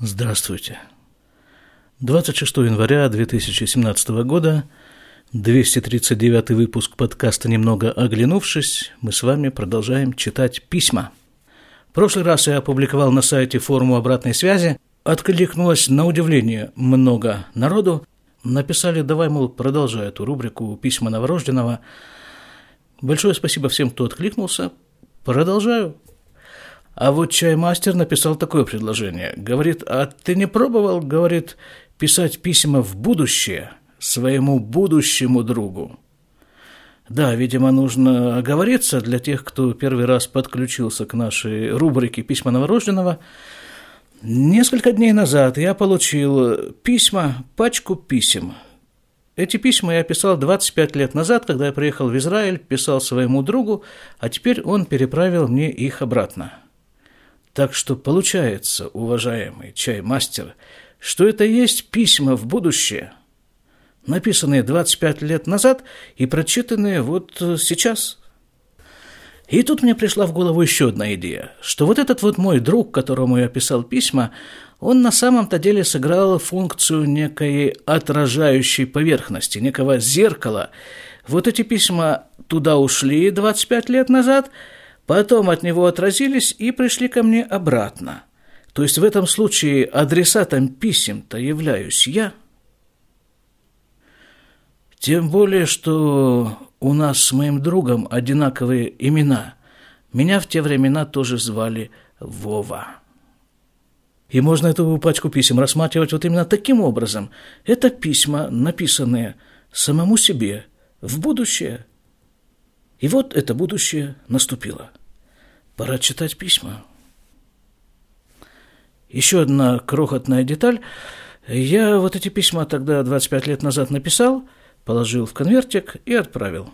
Здравствуйте. 26 января 2017 года, 239 выпуск подкаста «Немного оглянувшись», мы с вами продолжаем читать письма. В прошлый раз я опубликовал на сайте форму обратной связи, откликнулось на удивление много народу, написали «давай, мол, продолжай эту рубрику «Письма новорожденного». Большое спасибо всем, кто откликнулся. Продолжаю. А вот чаймастер написал такое предложение. Говорит, а ты не пробовал, говорит, писать письма в будущее своему будущему другу? Да, видимо, нужно оговориться для тех, кто первый раз подключился к нашей рубрике «Письма новорожденного». Несколько дней назад я получил письма, пачку писем. Эти письма я писал 25 лет назад, когда я приехал в Израиль, писал своему другу, а теперь он переправил мне их обратно. Так что получается, уважаемый чаймастер, что это есть письма в будущее, написанные 25 лет назад и прочитанные вот сейчас. И тут мне пришла в голову еще одна идея, что вот этот вот мой друг, которому я писал письма, он на самом-то деле сыграл функцию некой отражающей поверхности, некого зеркала. Вот эти письма туда ушли 25 лет назад – Потом от него отразились и пришли ко мне обратно. То есть в этом случае адресатом писем-то являюсь я. Тем более, что у нас с моим другом одинаковые имена. Меня в те времена тоже звали Вова. И можно эту пачку писем рассматривать вот именно таким образом. Это письма, написанные самому себе в будущее. И вот это будущее наступило. Пора читать письма. Еще одна крохотная деталь. Я вот эти письма тогда 25 лет назад написал, положил в конвертик и отправил.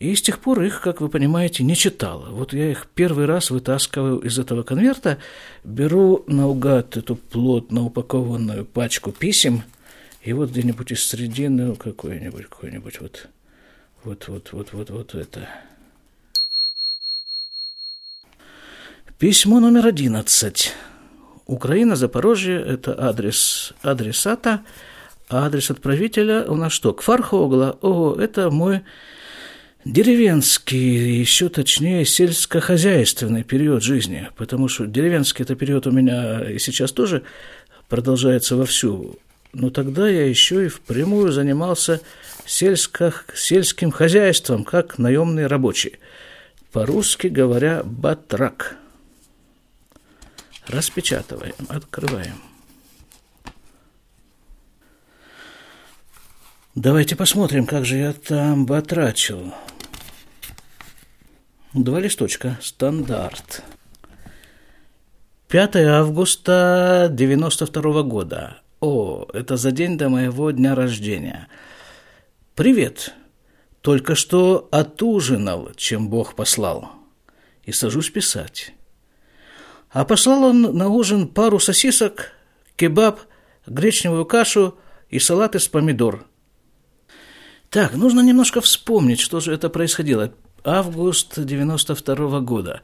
И с тех пор их, как вы понимаете, не читал. Вот я их первый раз вытаскиваю из этого конверта, беру наугад эту плотно упакованную пачку писем, и вот где-нибудь из середины какой-нибудь, какой-нибудь вот, вот, вот, вот, вот, вот это – Письмо номер 11. Украина, Запорожье – это адрес адресата, а адрес отправителя у нас что? Кфархогла. О, это мой деревенский, еще точнее сельскохозяйственный период жизни, потому что деревенский это период у меня и сейчас тоже продолжается вовсю. Но тогда я еще и впрямую занимался сельско, сельским хозяйством, как наемный рабочий. По-русски говоря, батрак – Распечатываем, открываем. Давайте посмотрим, как же я там батрачил. Два листочка. Стандарт. 5 августа 92 года. О, это за день до моего дня рождения. Привет. Только что отужинал, чем Бог послал. И сажусь писать. А послал он на ужин пару сосисок, кебаб, гречневую кашу и салат из помидор. Так, нужно немножко вспомнить, что же это происходило. Август 92 -го года.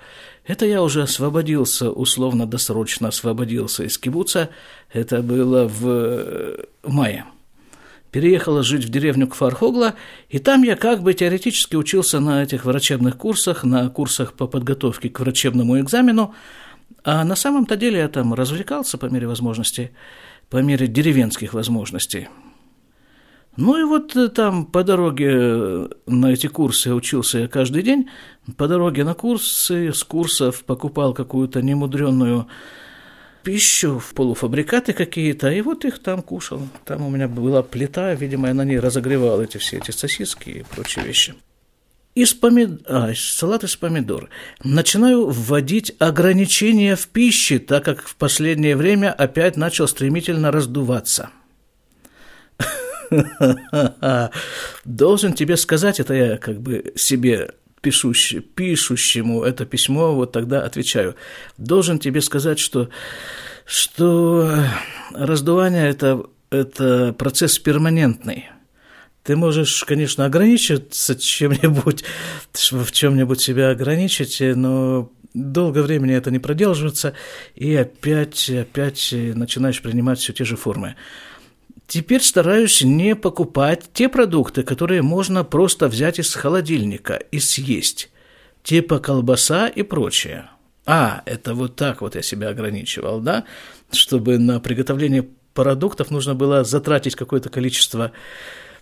Это я уже освободился, условно-досрочно освободился из кибуца. Это было в мае. Переехала жить в деревню Кфархогла, и там я как бы теоретически учился на этих врачебных курсах, на курсах по подготовке к врачебному экзамену, а на самом-то деле я там развлекался по мере возможностей, по мере деревенских возможностей. Ну и вот э, там по дороге э, на эти курсы учился я каждый день. По дороге на курсы, с курсов покупал какую-то немудренную пищу, полуфабрикаты какие-то, и вот их там кушал. Там у меня была плита, видимо, я на ней разогревал эти все эти сосиски и прочие вещи из помидор, а, салат из помидор. Начинаю вводить ограничения в пище, так как в последнее время опять начал стремительно раздуваться. Должен тебе сказать, это я как бы себе пишущему это письмо, вот тогда отвечаю. Должен тебе сказать, что, что раздувание это, это процесс перманентный. Ты можешь, конечно, ограничиться чем-нибудь, в чем-нибудь себя ограничить, но долго времени это не продерживается, и опять, опять начинаешь принимать все те же формы. Теперь стараюсь не покупать те продукты, которые можно просто взять из холодильника и съесть, типа колбаса и прочее. А, это вот так вот я себя ограничивал, да, чтобы на приготовление продуктов нужно было затратить какое-то количество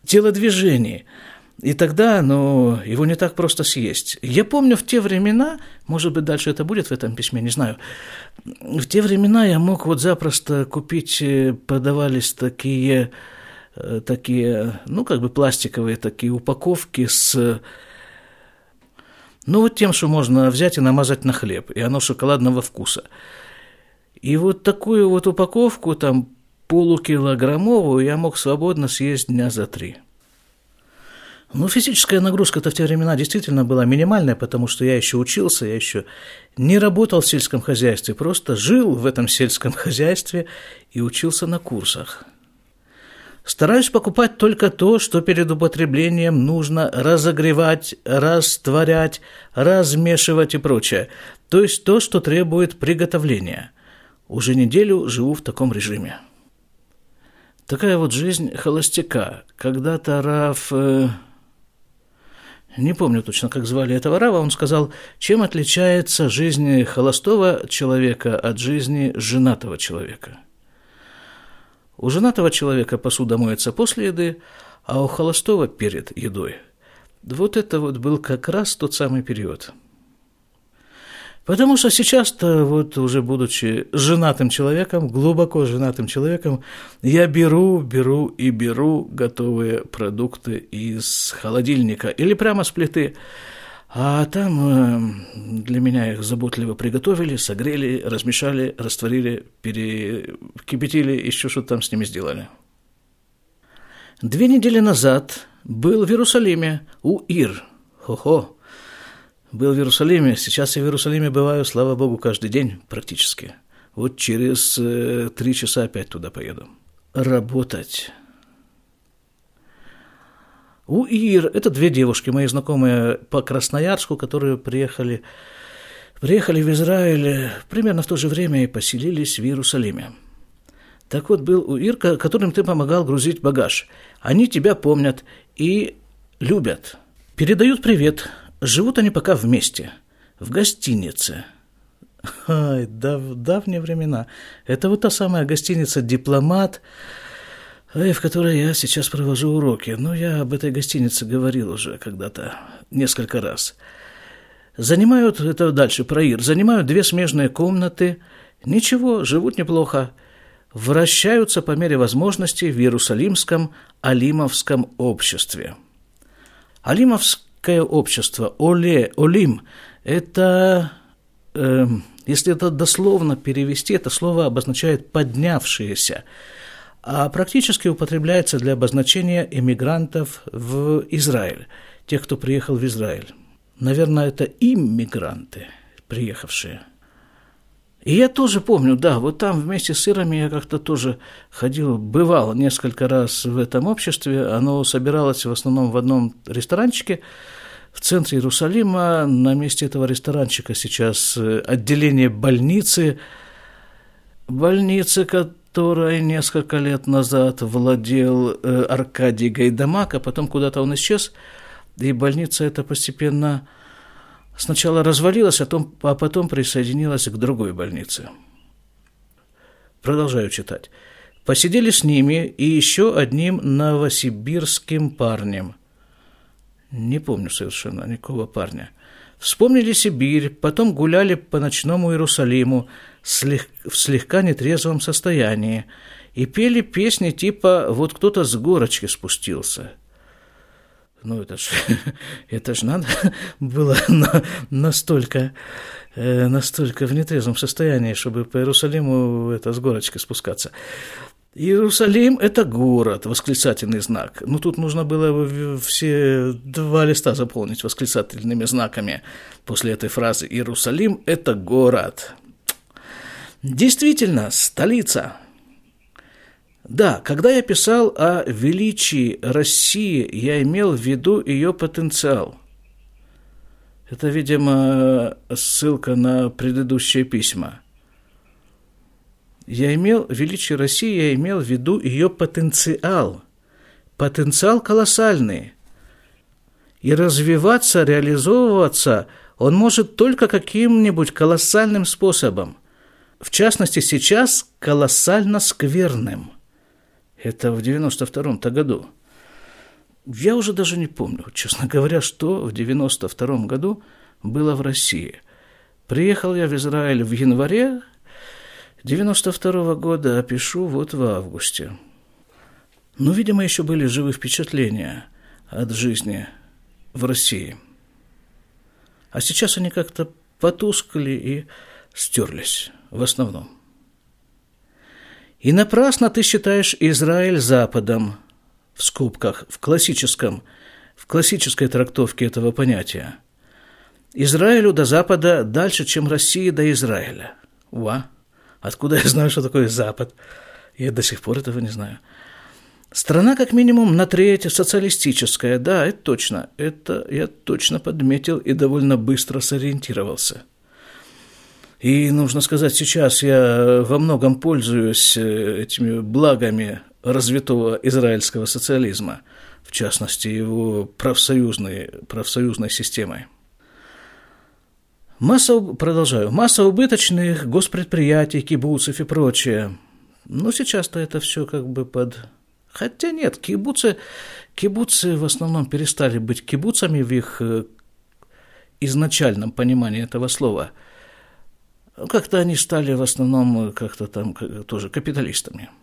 телодвижений – и тогда, ну, его не так просто съесть. Я помню в те времена, может быть, дальше это будет в этом письме, не знаю, в те времена я мог вот запросто купить, э, продавались такие, э, такие, ну, как бы пластиковые такие упаковки с ну, вот тем, что можно взять и намазать на хлеб, и оно шоколадного вкуса. И вот такую вот упаковку, там, полукилограммовую, я мог свободно съесть дня за три – ну, физическая нагрузка-то в те времена действительно была минимальная, потому что я еще учился, я еще не работал в сельском хозяйстве, просто жил в этом сельском хозяйстве и учился на курсах. Стараюсь покупать только то, что перед употреблением нужно разогревать, растворять, размешивать и прочее. То есть то, что требует приготовления. Уже неделю живу в таком режиме. Такая вот жизнь холостяка. Когда-то Раф... Э не помню точно, как звали этого рава, он сказал, чем отличается жизнь холостого человека от жизни женатого человека. У женатого человека посуда моется после еды, а у холостого перед едой. Вот это вот был как раз тот самый период – Потому что сейчас-то, вот уже будучи женатым человеком, глубоко женатым человеком, я беру, беру и беру готовые продукты из холодильника или прямо с плиты. А там э, для меня их заботливо приготовили, согрели, размешали, растворили, перекипятили, еще что-то там с ними сделали. Две недели назад был в Иерусалиме у Ир. Хо-хо, был в Иерусалиме, сейчас я в Иерусалиме бываю, слава Богу, каждый день практически. Вот через э, три часа опять туда поеду. Работать. У Ир, это две девушки, мои знакомые по Красноярску, которые приехали, приехали в Израиль примерно в то же время и поселились в Иерусалиме. Так вот, был у Ир, которым ты помогал грузить багаж. Они тебя помнят и любят. Передают привет Живут они пока вместе, в гостинице. Ай, дав, давние времена. Это вот та самая гостиница «Дипломат», в которой я сейчас провожу уроки. Но ну, я об этой гостинице говорил уже когда-то несколько раз. Занимают, это дальше про Ир, занимают две смежные комнаты. Ничего, живут неплохо. Вращаются по мере возможности в Иерусалимском Алимовском обществе. Алимовск Какое общество, оле, олим, это, э, если это дословно перевести, это слово обозначает «поднявшиеся», а практически употребляется для обозначения эмигрантов в Израиль, тех, кто приехал в Израиль. Наверное, это иммигранты, приехавшие – и я тоже помню, да, вот там вместе с Ирами я как-то тоже ходил, бывал несколько раз в этом обществе. Оно собиралось в основном в одном ресторанчике в центре Иерусалима. На месте этого ресторанчика сейчас э, отделение больницы, больницы, которой несколько лет назад владел э, Аркадий Гайдамак, а потом куда-то он исчез, и больница эта постепенно сначала развалилась, а потом, а потом присоединилась к другой больнице. Продолжаю читать. Посидели с ними и еще одним новосибирским парнем. Не помню совершенно никакого парня. Вспомнили Сибирь, потом гуляли по ночному Иерусалиму в слегка нетрезвом состоянии и пели песни типа «Вот кто-то с горочки спустился». Ну, это ж, это ж надо было на, настолько, э, настолько в нетрезвом состоянии, чтобы по Иерусалиму это с горочки спускаться. Иерусалим – это город, восклицательный знак. Ну, тут нужно было все два листа заполнить восклицательными знаками после этой фразы. Иерусалим – это город. Действительно, столица – да, когда я писал о величии России, я имел в виду ее потенциал. Это, видимо, ссылка на предыдущие письма. Я имел, величие России, я имел в виду ее потенциал. Потенциал колоссальный. И развиваться, реализовываться он может только каким-нибудь колоссальным способом. В частности, сейчас колоссально скверным. Это в 92-м-то году. Я уже даже не помню, честно говоря, что в 92 году было в России. Приехал я в Израиль в январе 92 -го года, а пишу вот в августе. Ну, видимо, еще были живы впечатления от жизни в России. А сейчас они как-то потускли и стерлись в основном. И напрасно ты считаешь Израиль Западом, в скобках, в классическом, в классической трактовке этого понятия. Израилю до Запада дальше, чем России до Израиля. Уа! Откуда я знаю, что такое Запад? Я до сих пор этого не знаю. Страна, как минимум, на треть социалистическая. Да, это точно. Это я точно подметил и довольно быстро сориентировался. И нужно сказать, сейчас я во многом пользуюсь э, этими благами развитого израильского социализма, в частности, его профсоюзной, профсоюзной системой. Масса, продолжаю, масса убыточных госпредприятий, кибуцев и прочее. Но сейчас-то это все как бы под... Хотя нет, кибуцы, кибуцы в основном перестали быть кибуцами в их э, изначальном понимании этого слова. Как-то они стали в основном э, как-то там тоже капиталистами –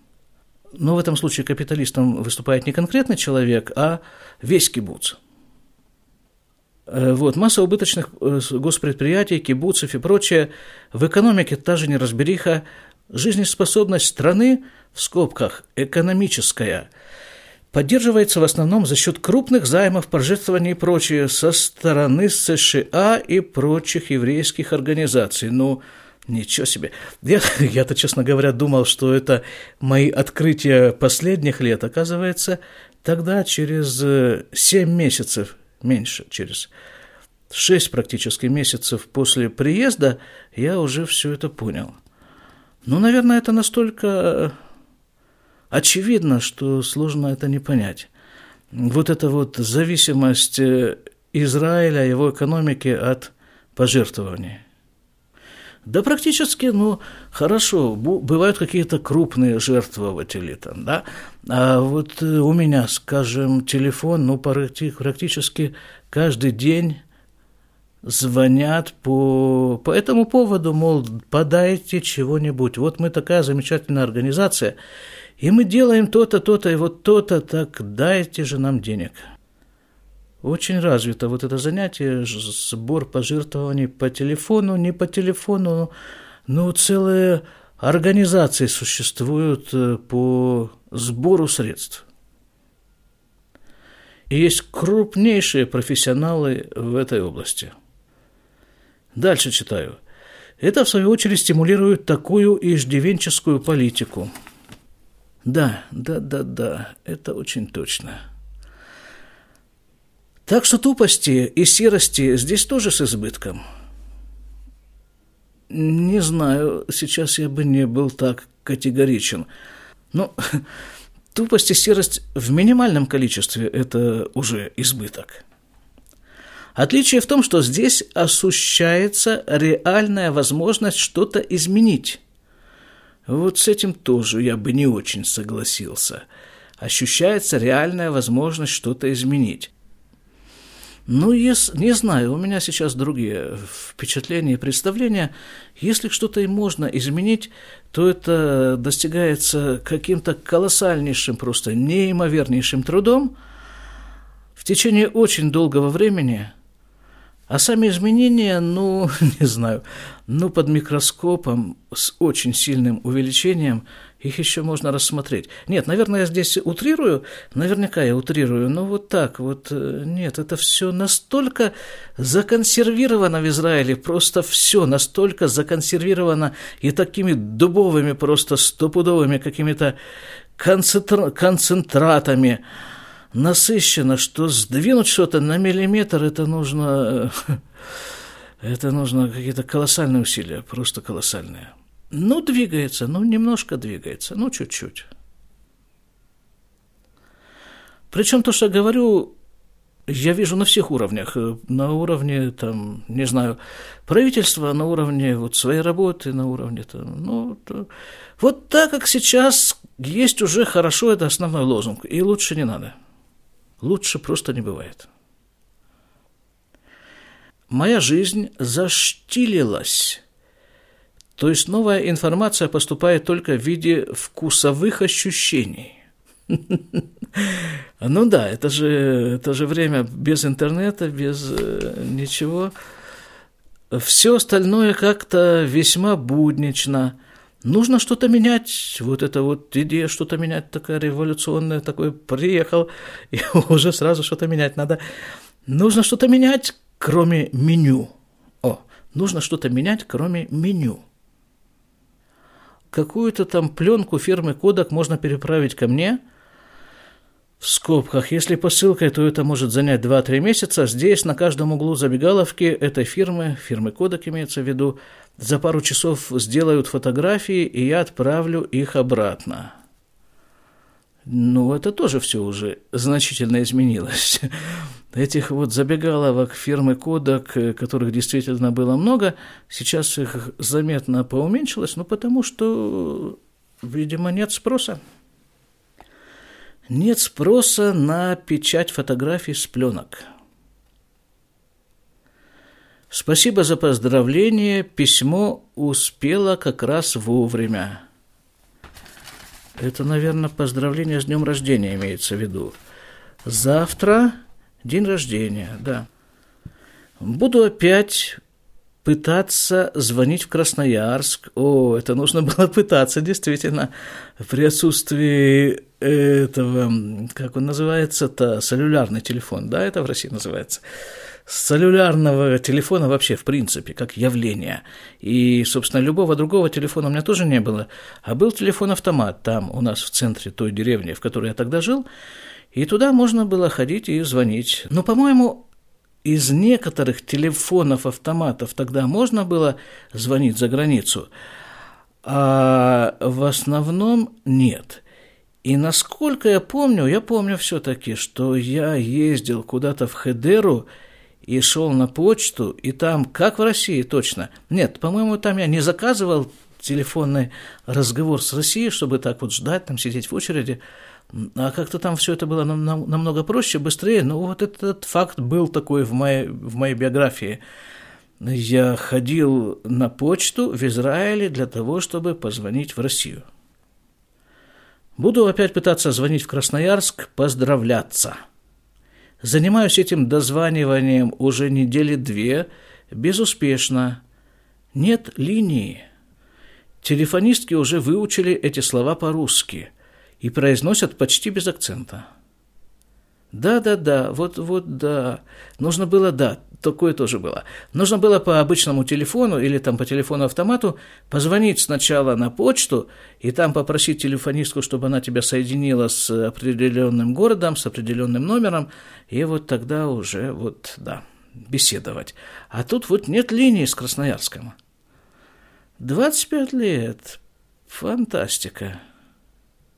но в этом случае капиталистом выступает не конкретный человек, а весь кибуц. Э, вот, масса убыточных э, госпредприятий, кибуцев и прочее. В экономике та же неразбериха. Жизнеспособность страны, в скобках, экономическая, поддерживается в основном за счет крупных займов, пожертвований и прочее со стороны США и прочих еврейских организаций. Ну, Ничего себе. Я, я-то, честно говоря, думал, что это мои открытия последних лет. Оказывается, тогда через 7 э, месяцев, меньше, через 6 практически месяцев после приезда я уже все это понял. Ну, наверное, это настолько э, очевидно, что сложно это не понять. Вот эта вот зависимость э, Израиля, его экономики от пожертвований. Да практически, ну, хорошо, бывают какие-то крупные жертвователи там, да, а вот э, у меня, скажем, телефон, ну, практически каждый день звонят по, по этому поводу, мол, подайте чего-нибудь. Вот мы такая замечательная организация, и мы делаем то-то, то-то, и вот то-то, так дайте же нам денег. Очень развито вот это занятие, сбор пожертвований по телефону, не по телефону, но целые организации существуют э, по сбору средств. И есть крупнейшие профессионалы в этой области. Дальше читаю. Это, в свою очередь, стимулирует такую иждивенческую политику. Да, да, да, да, это очень точно. Так что тупости и серости здесь тоже с избытком. Не знаю, сейчас я бы не был так категоричен. Но тупость и серость в минимальном количестве – это уже избыток. Отличие в том, что здесь ощущается реальная возможность что-то изменить. Вот с этим тоже я бы не очень согласился. Ощущается реальная возможность что-то изменить. Ну, не знаю, у меня сейчас другие впечатления и представления. Если что-то и можно изменить, то это достигается каким-то колоссальнейшим, просто неимовернейшим трудом в течение очень долгого времени – а сами изменения, ну, не знаю, ну, под микроскопом с очень сильным увеличением их еще можно рассмотреть. Нет, наверное, я здесь утрирую, наверняка я утрирую, но вот так вот, э, нет, это все настолько законсервировано в Израиле, просто все настолько законсервировано и такими дубовыми, просто стопудовыми какими-то концентр... концентратами, насыщено, что сдвинуть что-то на миллиметр, это нужно, это нужно какие-то колоссальные усилия, просто колоссальные. Ну, двигается, ну, немножко двигается, ну, чуть-чуть. Причем то, что я говорю, я вижу на всех уровнях. На уровне, там, не знаю, правительства, на уровне вот своей работы, на уровне, там, ну, то... вот так, как сейчас есть уже хорошо, это основной лозунг, и лучше не надо. Лучше просто не бывает. Моя жизнь заштилилась то есть новая информация поступает только в виде вкусовых ощущений. Ну да, это же, это же время без интернета, без э, ничего. Все остальное как-то весьма буднично. Нужно что-то менять. Вот эта вот идея что-то менять такая революционная, такой приехал, и уже сразу что-то менять надо. Нужно что-то менять, кроме меню. О, нужно что-то менять, кроме меню какую-то там пленку фирмы Кодак можно переправить ко мне в скобках. Если посылкой, то это может занять 2-3 месяца. Здесь на каждом углу забегаловки этой фирмы, фирмы Кодак имеется в виду, за пару часов сделают фотографии, и я отправлю их обратно. Ну, это тоже все уже значительно изменилось этих вот забегаловок фирмы Кодак, э, которых действительно было много, сейчас их заметно поуменьшилось, ну потому что, видимо, нет спроса. Нет спроса на печать фотографий с пленок. Спасибо за поздравление, письмо успело как раз вовремя. Это, наверное, поздравление с днем рождения имеется в виду. Завтра День рождения, да. Буду опять пытаться звонить в Красноярск. О, это нужно было пытаться, действительно, при отсутствии этого, как он называется-то, целлюлярный телефон, да, это в России называется, целлюлярного телефона вообще в принципе, как явление. И, собственно, любого другого телефона у меня тоже не было, а был телефон-автомат там у нас в центре той деревни, в которой я тогда жил, и туда можно было ходить и звонить. Но, по-моему, из некоторых телефонов, автоматов тогда можно было звонить за границу, а в основном нет. И насколько я помню, я помню все-таки, что я ездил куда-то в Хедеру и шел на почту, и там, как в России точно, нет, по-моему, там я не заказывал телефонный разговор с Россией, чтобы так вот ждать, там сидеть в очереди, а как-то там все это было намного проще, быстрее. Но вот этот факт был такой в моей, в моей биографии. Я ходил на почту в Израиле для того, чтобы позвонить в Россию. Буду опять пытаться звонить в Красноярск, поздравляться. Занимаюсь этим дозваниванием уже недели две, безуспешно. Нет линии. Телефонистки уже выучили эти слова по-русски – и произносят почти без акцента. Да-да-да, вот-вот да. Нужно было, да, такое тоже было. Нужно было по обычному телефону или там по телефону-автомату позвонить сначала на почту и там попросить телефонистку, чтобы она тебя соединила с определенным городом, с определенным номером, и вот тогда уже вот, да, беседовать. А тут вот нет линии с Красноярском. 25 лет. Фантастика.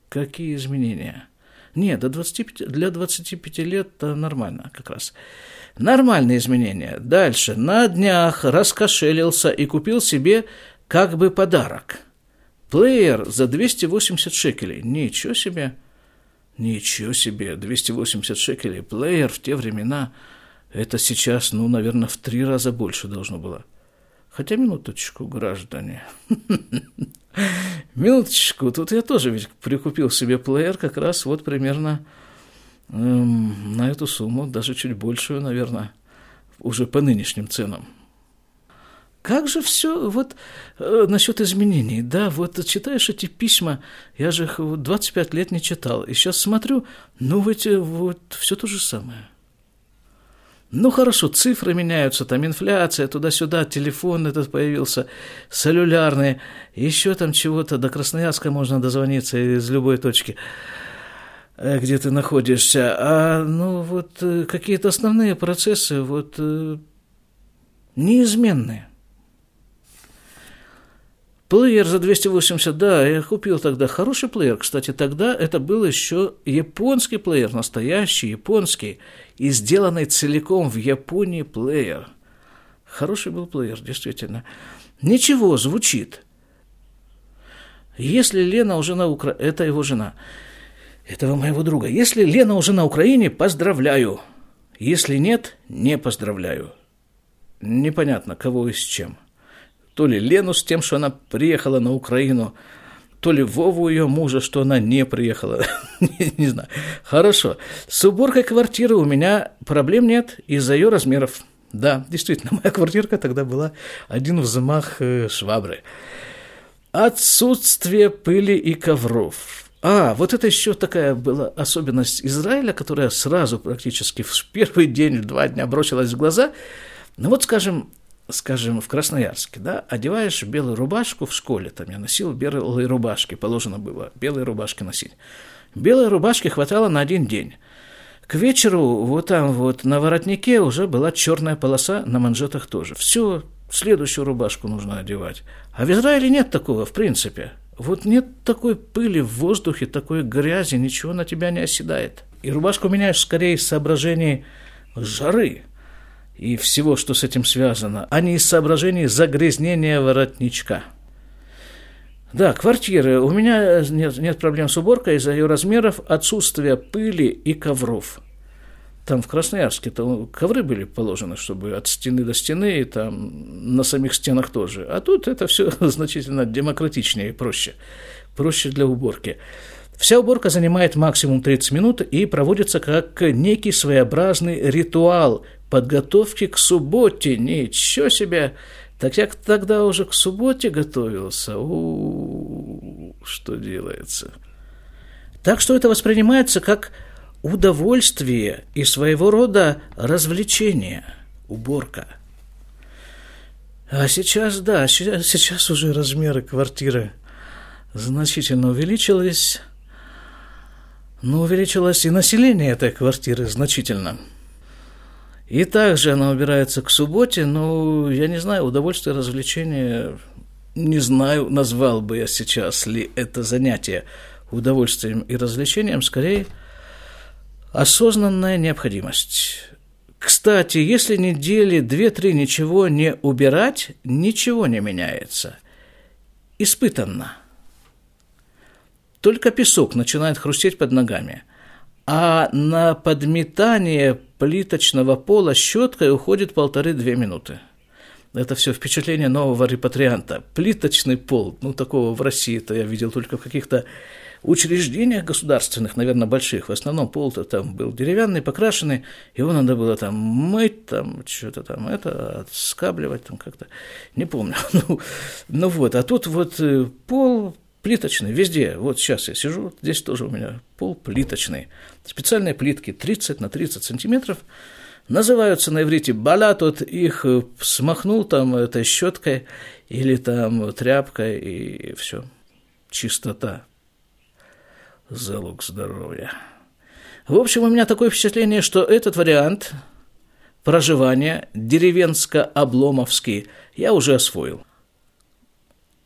Какие изменения? Нет, до 25, для 25 лет это нормально как раз. Нормальные изменения. Дальше. На днях раскошелился и купил себе как бы подарок. Плеер за 280 шекелей. Ничего себе. Ничего себе. 280 шекелей. Плеер в те времена. Это сейчас, ну, наверное, в три раза больше должно было. Хотя минуточку, граждане. Минуточку, тут я тоже ведь прикупил себе плеер как раз вот примерно эм, на эту сумму, даже чуть большую, наверное, уже по нынешним ценам. Как же все вот э, насчет изменений, да, вот читаешь эти письма, я же их 25 лет не читал, и сейчас смотрю, ну, эти вот все то же самое. Ну хорошо, цифры меняются, там инфляция, туда-сюда, телефон этот появился, целлюлярный, еще там чего-то, до Красноярска можно дозвониться из любой точки. э, где ты находишься, а ну вот э, какие-то основные процессы вот неизменные. Плеер за 280, да, я купил тогда хороший плеер. Кстати, тогда это был еще японский плеер, настоящий японский, и сделанный целиком в Японии плеер. Хороший был плеер, действительно. Ничего, звучит. Если Лена уже на Украине, это его жена, этого моего друга. Если Лена уже на Украине, поздравляю. Если нет, не поздравляю. Непонятно, кого и с чем то ли Лену с тем, что она приехала на Украину, то ли Вову ее мужа, что она не приехала. не, знаю. Хорошо. С уборкой квартиры у меня проблем нет из-за ее размеров. Да, действительно, моя квартирка тогда была один взмах э, швабры. Отсутствие пыли и ковров. А, вот это еще такая была особенность Израиля, которая сразу практически в первый день, в два дня бросилась в глаза. Ну вот, скажем, скажем, в Красноярске, да, одеваешь белую рубашку в школе, там я носил белые рубашки, положено было белые рубашки носить. Белой рубашки хватало на один день. К вечеру вот там вот на воротнике уже была черная полоса, на манжетах тоже. Все, следующую рубашку нужно одевать. А в Израиле нет такого, в принципе. Вот нет такой пыли в воздухе, такой грязи, ничего на тебя не оседает. И рубашку меняешь скорее из соображений жары – и всего, что с этим связано, а не из соображений загрязнения воротничка. Да, квартиры. У меня нет, нет проблем с уборкой из-за ее размеров, отсутствия пыли и ковров. Там в Красноярске -то ковры были положены, чтобы от стены до стены, и там на самих стенах тоже. А тут это все значительно демократичнее и проще. Проще для уборки. Вся уборка занимает максимум 30 минут и проводится как некий своеобразный ритуал подготовки к субботе. Ничего себе! Так я тогда уже к субботе готовился. У, -у, что делается? Так что это воспринимается как удовольствие и своего рода развлечение, уборка. А сейчас, да, сейчас уже размеры квартиры значительно увеличились, но увеличилось и население этой квартиры значительно – и также она убирается к субботе, но я не знаю, удовольствие, развлечение, не знаю, назвал бы я сейчас ли это занятие удовольствием и развлечением, скорее осознанная необходимость. Кстати, если недели две-три ничего не убирать, ничего не меняется. Испытанно. Только песок начинает хрустеть под ногами – а на подметание плиточного пола щеткой уходит полторы-две минуты. Это все впечатление нового репатрианта. Плиточный пол, ну, такого в России-то я видел только в каких-то учреждениях государственных, наверное, больших. В основном пол-то там был деревянный, покрашенный, его надо было там мыть, там что-то там это, отскабливать там как-то, не помню. ну, ну вот, а тут вот э, пол плиточный везде. Вот сейчас я сижу, здесь тоже у меня пол плиточный. Специальные плитки 30 на 30 сантиметров, называются на иврите баля, тут их смахнул там этой щеткой или там тряпкой, и все. Чистота. Залог здоровья. В общем, у меня такое впечатление, что этот вариант проживания деревенско-обломовский я уже освоил.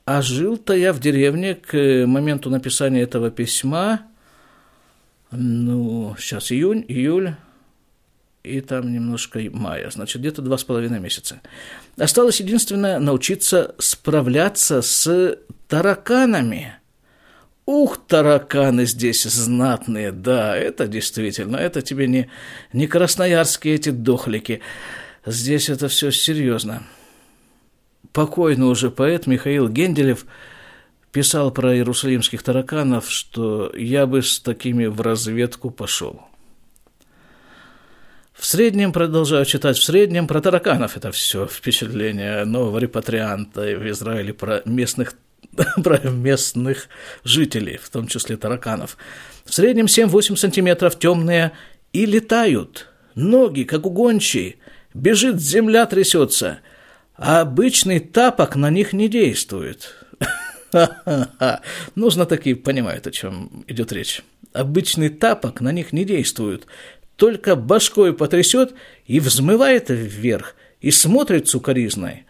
А жил-то я в деревне к моменту написания этого письма, ну, сейчас июнь, июль, и там немножко мая, значит, где-то два с половиной месяца. Осталось единственное научиться справляться с тараканами. Ух, тараканы здесь знатные, да, это действительно, это тебе не, не красноярские эти дохлики. Здесь это все серьезно покойный уже поэт Михаил Генделев писал про иерусалимских тараканов, что я бы с такими в разведку пошел. В среднем, продолжаю читать, в среднем про тараканов это все впечатление нового репатрианта в Израиле про местных про местных жителей, в том числе тараканов. В среднем 7-8 сантиметров темные и летают. Ноги, как у гончей. Бежит, земля трясется – а обычный тапок на них не действует. Ха-ха-ха. Ну, знатоки понимают, о чем идет речь. Обычный тапок на них не действует. Только башкой потрясет и взмывает вверх, и смотрит сукоризной.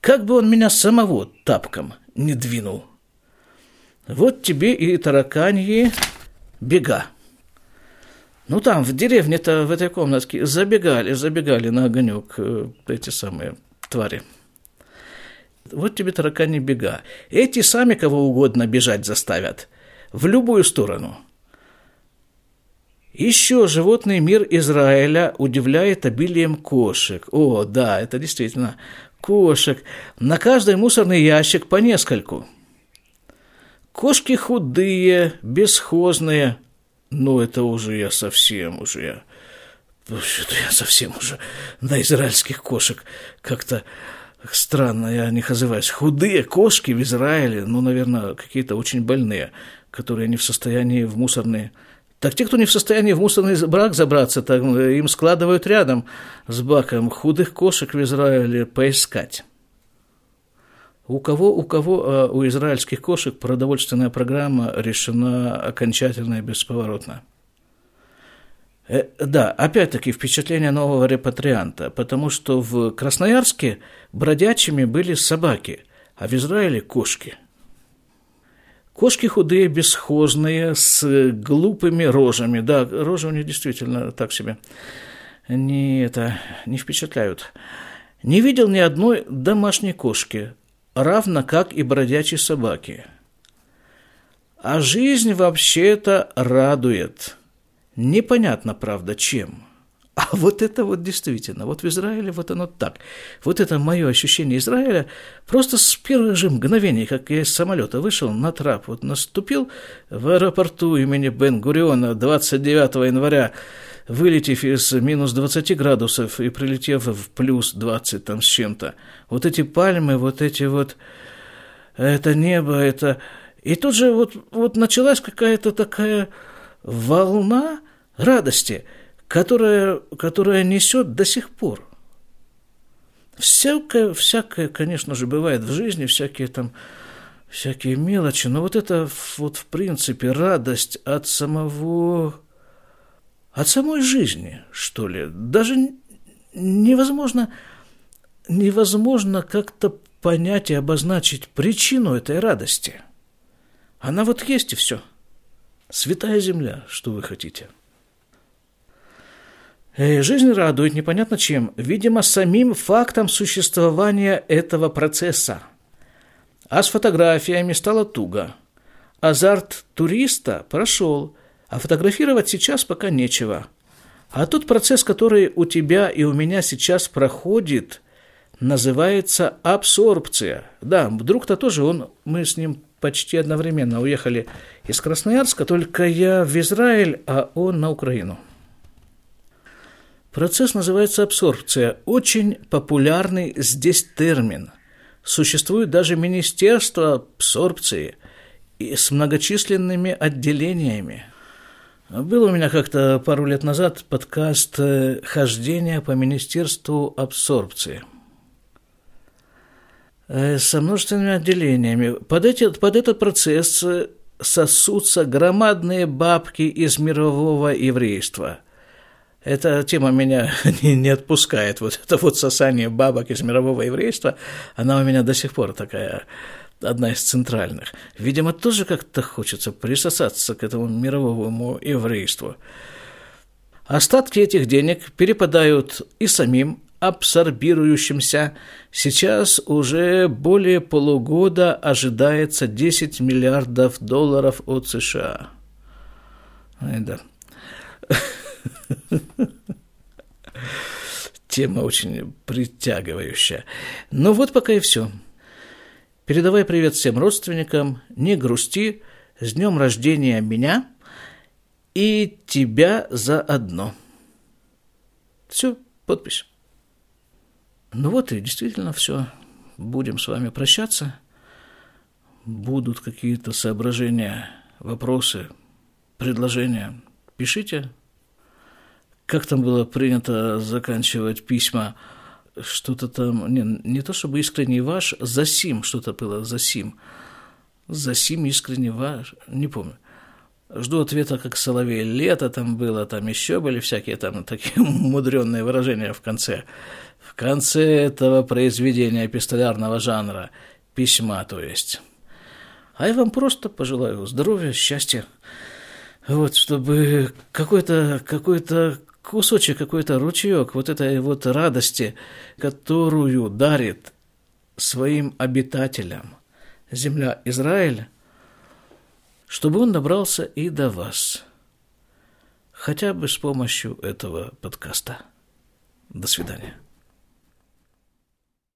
Как бы он меня самого тапком не двинул. Вот тебе и тараканьи бега. Ну, там, в деревне-то, в этой комнатке, забегали, забегали на огонек э, эти самые твари. Вот тебе таракани бега. Эти сами кого угодно бежать заставят. В любую сторону. Еще животный мир Израиля удивляет обилием кошек. О, да, это действительно кошек. На каждый мусорный ящик по нескольку. Кошки худые, бесхозные – ну, это уже я совсем уже. Что-то я совсем уже на израильских кошек как-то странно, я не называюсь. Худые кошки в Израиле, ну, наверное, какие-то очень больные, которые не в состоянии в мусорные так те, кто не в состоянии в мусорный брак забраться, так им складывают рядом с баком худых кошек в Израиле поискать. У кого, у кого, а, у израильских кошек продовольственная программа решена окончательно и бесповоротно. Э, да, опять-таки впечатление нового репатрианта, потому что в Красноярске бродячими были собаки, а в Израиле кошки. Кошки худые, бесхозные, с глупыми рожами. Да, рожи у них действительно так себе не, это, не впечатляют. Не видел ни одной домашней кошки, равно как и бродячие собаки. А жизнь вообще-то радует. Непонятно, правда, чем. А вот это вот действительно, вот в Израиле вот оно так. Вот это мое ощущение Израиля просто с первых же мгновений, как я из самолета вышел на трап, вот наступил в аэропорту имени Бен-Гуриона 29 января вылетев из минус 20 градусов и прилетев в плюс 20 там с чем-то, вот эти пальмы, вот эти вот, это небо, это... И тут же вот, вот началась какая-то такая волна радости, которая, которая несет до сих пор. Всякое, всякое, конечно же, бывает в жизни, всякие там всякие мелочи, но вот это вот в принципе радость от самого от самой жизни, что ли. Даже невозможно, невозможно как-то понять и обозначить причину этой радости. Она вот есть и все. Святая земля, что вы хотите. Э, жизнь радует непонятно чем, видимо, самим фактом существования этого процесса. А с фотографиями стало туго. Азарт туриста прошел, а фотографировать сейчас пока нечего. А тот процесс, который у тебя и у меня сейчас проходит, называется абсорбция. Да, вдруг-то тоже он, мы с ним почти одновременно уехали из Красноярска, только я в Израиль, а он на Украину. Процесс называется абсорбция. Очень популярный здесь термин. Существует даже Министерство абсорбции с многочисленными отделениями – был у меня как-то пару лет назад подкаст э, «Хождение по Министерству абсорбции» э, со множественными отделениями. Под, эти, под этот процесс э, сосутся громадные бабки из мирового еврейства. Эта тема меня не, не отпускает. Вот это вот сосание бабок из мирового еврейства, она у меня до сих пор такая одна из центральных. Видимо, тоже как-то хочется присосаться к этому мировому еврейству. Остатки этих денег перепадают и самим абсорбирующимся. Сейчас уже более полугода ожидается 10 миллиардов долларов от США. Ай, да. Тема очень притягивающая. Ну вот пока и все. Передавай привет всем родственникам, не грусти, с днем рождения меня и тебя заодно. Все, подпись. Ну вот и действительно все. Будем с вами прощаться. Будут какие-то соображения, вопросы, предложения. Пишите. Как там было принято заканчивать письма – что-то там, не, не то чтобы искренний ваш, за сим что-то было, за сим. За сим искренне ваш, не помню. Жду ответа, как соловей. Лето там было, там еще были всякие там такие мудренные выражения в конце. В конце этого произведения эпистолярного жанра, письма, то есть. А я вам просто пожелаю здоровья, счастья. Вот, чтобы какой-то какой кусочек, какой-то ручеек вот этой вот радости, которую дарит своим обитателям земля Израиль, чтобы он добрался и до вас. Хотя бы с помощью этого подкаста. До свидания.